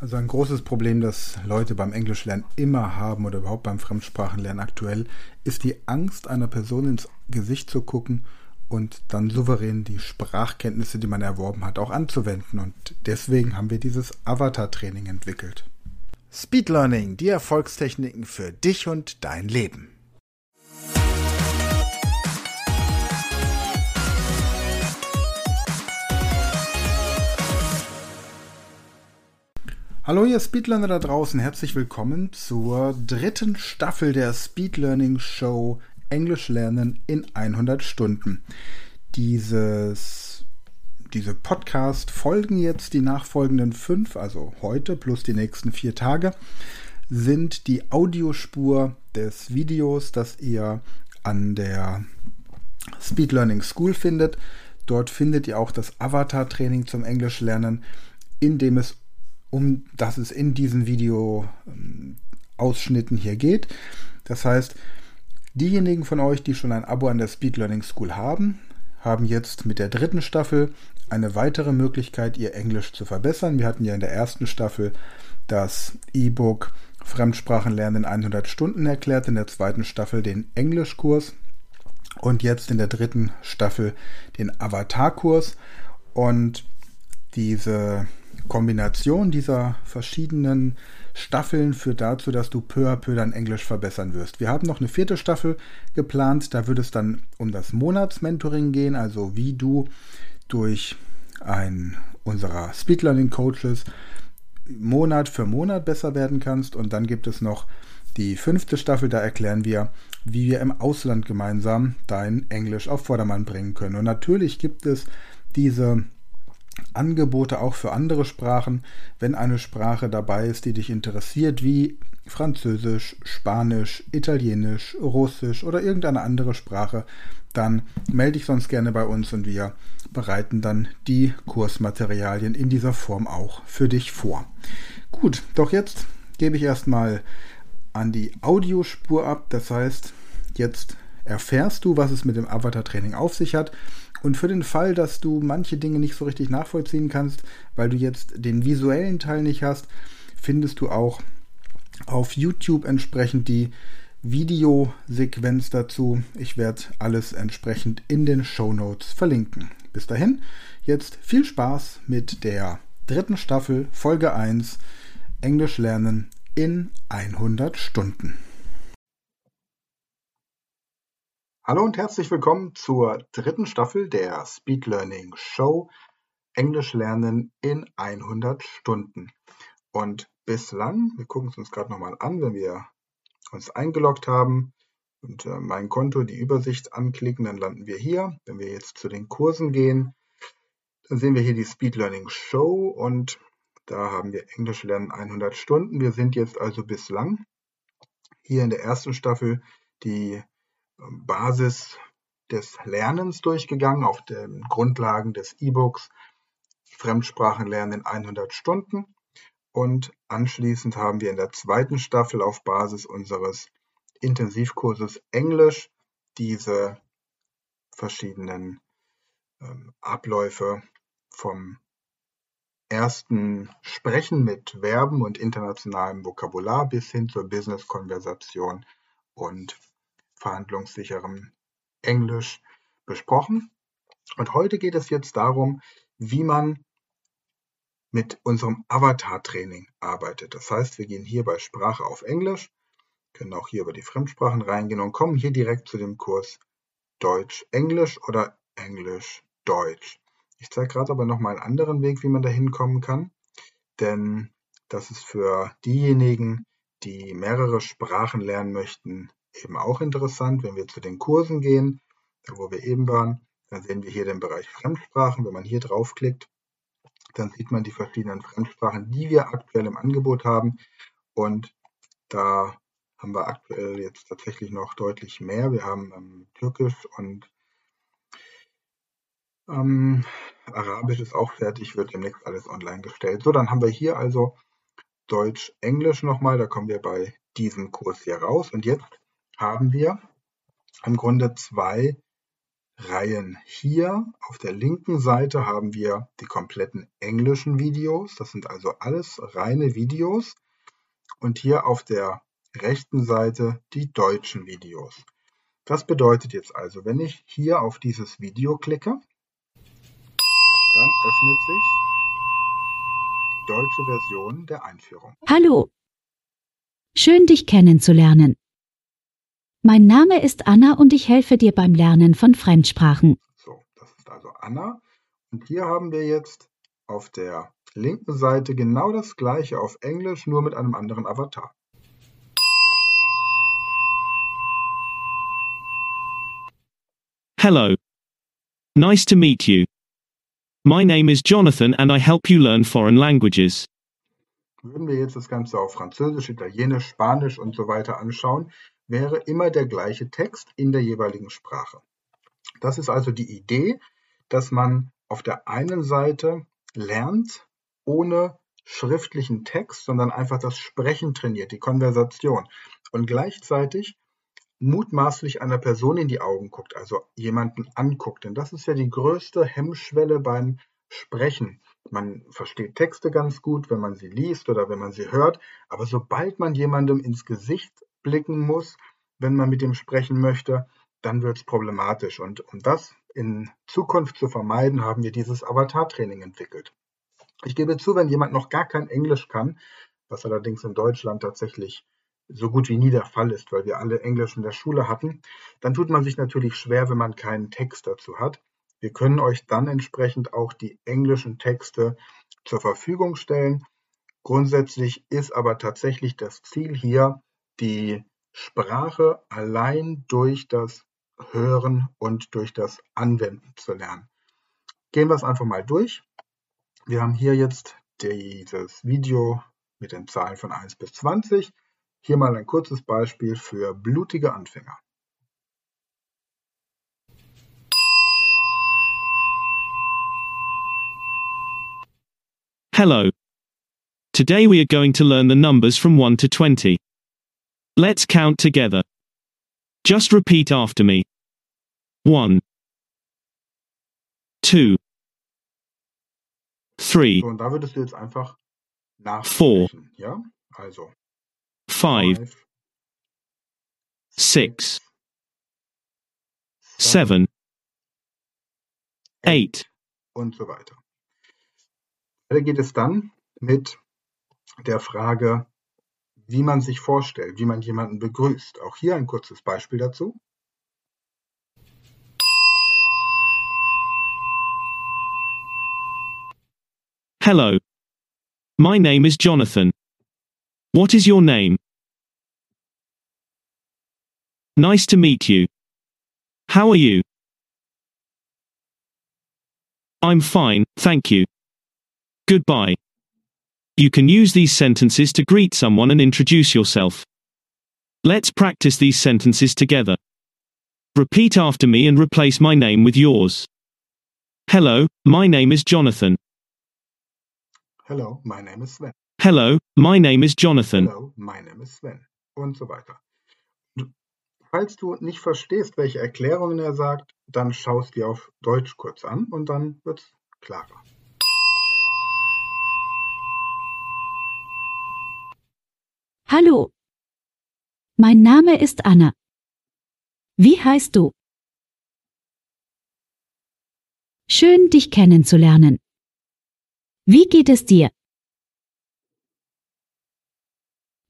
Also ein großes Problem, das Leute beim Englischlernen immer haben oder überhaupt beim Fremdsprachenlernen aktuell, ist die Angst, einer Person ins Gesicht zu gucken und dann souverän die Sprachkenntnisse, die man erworben hat, auch anzuwenden. Und deswegen haben wir dieses Avatar-Training entwickelt. Speed Learning, die Erfolgstechniken für dich und dein Leben. Hallo ihr Speedlearner da draußen, herzlich willkommen zur dritten Staffel der Speed Learning Show Englisch lernen in 100 Stunden. Dieses, diese Podcast folgen jetzt die nachfolgenden fünf, also heute plus die nächsten vier Tage, sind die Audiospur des Videos, das ihr an der Speed Learning School findet. Dort findet ihr auch das Avatar-Training zum Englisch lernen, in dem es um das es in diesen Video-Ausschnitten hier geht. Das heißt, diejenigen von euch, die schon ein Abo an der Speed Learning School haben, haben jetzt mit der dritten Staffel eine weitere Möglichkeit, ihr Englisch zu verbessern. Wir hatten ja in der ersten Staffel das E-Book Fremdsprachenlernen in 100 Stunden erklärt, in der zweiten Staffel den Englischkurs und jetzt in der dritten Staffel den Avatar-Kurs. Und diese Kombination dieser verschiedenen Staffeln führt dazu, dass du peu à peu dein Englisch verbessern wirst. Wir haben noch eine vierte Staffel geplant, da wird es dann um das Monatsmentoring gehen, also wie du durch einen unserer Speed Learning Coaches Monat für Monat besser werden kannst. Und dann gibt es noch die fünfte Staffel, da erklären wir, wie wir im Ausland gemeinsam dein Englisch auf Vordermann bringen können. Und natürlich gibt es diese Angebote auch für andere Sprachen, wenn eine Sprache dabei ist, die dich interessiert, wie Französisch, Spanisch, Italienisch, Russisch oder irgendeine andere Sprache, dann melde dich sonst gerne bei uns und wir bereiten dann die Kursmaterialien in dieser Form auch für dich vor. Gut, doch jetzt gebe ich erstmal an die Audiospur ab. Das heißt, jetzt erfährst du, was es mit dem Avatar-Training auf sich hat und für den Fall, dass du manche Dinge nicht so richtig nachvollziehen kannst, weil du jetzt den visuellen Teil nicht hast, findest du auch auf YouTube entsprechend die Videosequenz dazu. Ich werde alles entsprechend in den Show Notes verlinken. Bis dahin, jetzt viel Spaß mit der dritten Staffel, Folge 1, Englisch lernen in 100 Stunden. Hallo und herzlich willkommen zur dritten Staffel der Speed Learning Show Englisch lernen in 100 Stunden. Und bislang, wir gucken es uns gerade nochmal an, wenn wir uns eingeloggt haben und äh, mein Konto, die Übersicht anklicken, dann landen wir hier. Wenn wir jetzt zu den Kursen gehen, dann sehen wir hier die Speed Learning Show und da haben wir Englisch lernen 100 Stunden. Wir sind jetzt also bislang hier in der ersten Staffel die Basis des Lernens durchgegangen, auf den Grundlagen des E-Books Fremdsprachenlernen in 100 Stunden. Und anschließend haben wir in der zweiten Staffel auf Basis unseres Intensivkurses Englisch diese verschiedenen ähm, Abläufe vom ersten Sprechen mit Verben und internationalem Vokabular bis hin zur Business-Konversation und verhandlungssicherem Englisch besprochen. Und heute geht es jetzt darum, wie man mit unserem Avatar-Training arbeitet. Das heißt, wir gehen hier bei Sprache auf Englisch, können auch hier über die Fremdsprachen reingehen und kommen hier direkt zu dem Kurs Deutsch-Englisch oder Englisch-Deutsch. Ich zeige gerade aber nochmal einen anderen Weg, wie man da hinkommen kann, denn das ist für diejenigen, die mehrere Sprachen lernen möchten, eben auch interessant, wenn wir zu den Kursen gehen, wo wir eben waren, dann sehen wir hier den Bereich Fremdsprachen. Wenn man hier draufklickt, Dann sieht man die verschiedenen Fremdsprachen, die wir aktuell im Angebot haben. Und da haben wir aktuell jetzt tatsächlich noch deutlich mehr. Wir haben ähm, Türkisch und ähm, Arabisch ist auch fertig, wird demnächst alles online gestellt. So, dann haben wir hier also Deutsch, Englisch nochmal. Da kommen wir bei diesem Kurs hier raus. Und jetzt haben wir im Grunde zwei Reihen. Hier auf der linken Seite haben wir die kompletten englischen Videos. Das sind also alles reine Videos. Und hier auf der rechten Seite die deutschen Videos. Das bedeutet jetzt also, wenn ich hier auf dieses Video klicke, dann öffnet sich die deutsche Version der Einführung. Hallo. Schön dich kennenzulernen. Mein Name ist Anna und ich helfe dir beim Lernen von Fremdsprachen. So, das ist also Anna. Und hier haben wir jetzt auf der linken Seite genau das gleiche auf Englisch, nur mit einem anderen Avatar. Hello. Nice to meet you. My name is Jonathan and I help you learn foreign languages. Würden wir jetzt das Ganze auf Französisch, Italienisch, Spanisch und so weiter anschauen, wäre immer der gleiche Text in der jeweiligen Sprache. Das ist also die Idee, dass man auf der einen Seite lernt, ohne schriftlichen Text, sondern einfach das Sprechen trainiert, die Konversation. Und gleichzeitig mutmaßlich einer Person in die Augen guckt, also jemanden anguckt. Denn das ist ja die größte Hemmschwelle beim Sprechen. Man versteht Texte ganz gut, wenn man sie liest oder wenn man sie hört, aber sobald man jemandem ins Gesicht blicken muss, wenn man mit ihm sprechen möchte, dann wird es problematisch. Und um das in Zukunft zu vermeiden, haben wir dieses Avatar-Training entwickelt. Ich gebe zu, wenn jemand noch gar kein Englisch kann, was allerdings in Deutschland tatsächlich so gut wie nie der Fall ist, weil wir alle Englisch in der Schule hatten, dann tut man sich natürlich schwer, wenn man keinen Text dazu hat. Wir können euch dann entsprechend auch die englischen Texte zur Verfügung stellen. Grundsätzlich ist aber tatsächlich das Ziel hier, die Sprache allein durch das Hören und durch das Anwenden zu lernen. Gehen wir es einfach mal durch. Wir haben hier jetzt dieses Video mit den Zahlen von 1 bis 20. Hier mal ein kurzes Beispiel für blutige Anfänger. Hello. Today we are going to learn the numbers from 1 to 20. Let's count together. Just repeat after me. 1 2 3 So, und da würdest du jetzt einfach nachsprechen. Ja, also. 5 five, 6 7 8 und so weiter. Weiter geht es dann mit der Frage, wie man sich vorstellt, wie man jemanden begrüßt. Auch hier ein kurzes Beispiel dazu. Hello. My name is Jonathan. What is your name? Nice to meet you. How are you? I'm fine, thank you. Goodbye. You can use these sentences to greet someone and introduce yourself. Let's practice these sentences together. Repeat after me and replace my name with yours. Hello, my name is Jonathan. Hello, my name is Sven. Hello, my name is Jonathan. Hello, my name is Sven. Und so weiter. Falls du nicht verstehst, welche Erklärungen er sagt, dann schaust dir auf Deutsch kurz an und dann wird's klarer. Hallo. Mein Name ist Anna. Wie heißt du? Schön, dich kennenzulernen. Wie geht es dir?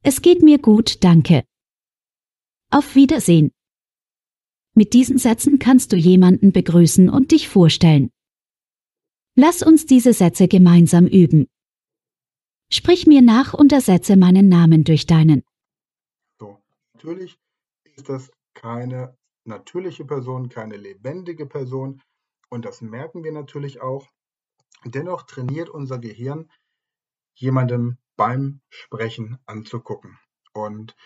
Es geht mir gut, danke. Auf Wiedersehen. Mit diesen Sätzen kannst du jemanden begrüßen und dich vorstellen. Lass uns diese Sätze gemeinsam üben. Sprich mir nach und ersetze meinen Namen durch deinen. So, natürlich ist das keine natürliche Person, keine lebendige Person und das merken wir natürlich auch, Dennoch trainiert unser Gehirn, jemandem beim Sprechen anzugucken. Und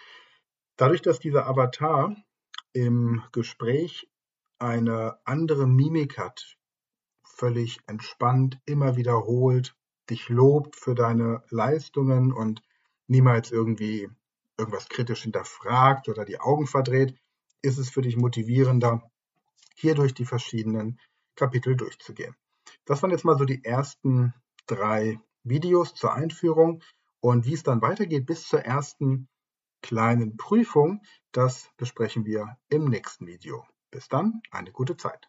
dadurch, dass dieser Avatar im Gespräch eine andere Mimik hat, völlig entspannt, immer wiederholt, dich lobt für deine Leistungen und niemals irgendwie irgendwas kritisch hinterfragt oder die Augen verdreht, ist es für dich motivierender, hier durch die verschiedenen Kapitel durchzugehen. Das waren jetzt mal so die ersten drei Videos zur Einführung und wie es dann weitergeht bis zur ersten kleinen Prüfung, das besprechen wir im nächsten Video. Bis dann, eine gute Zeit.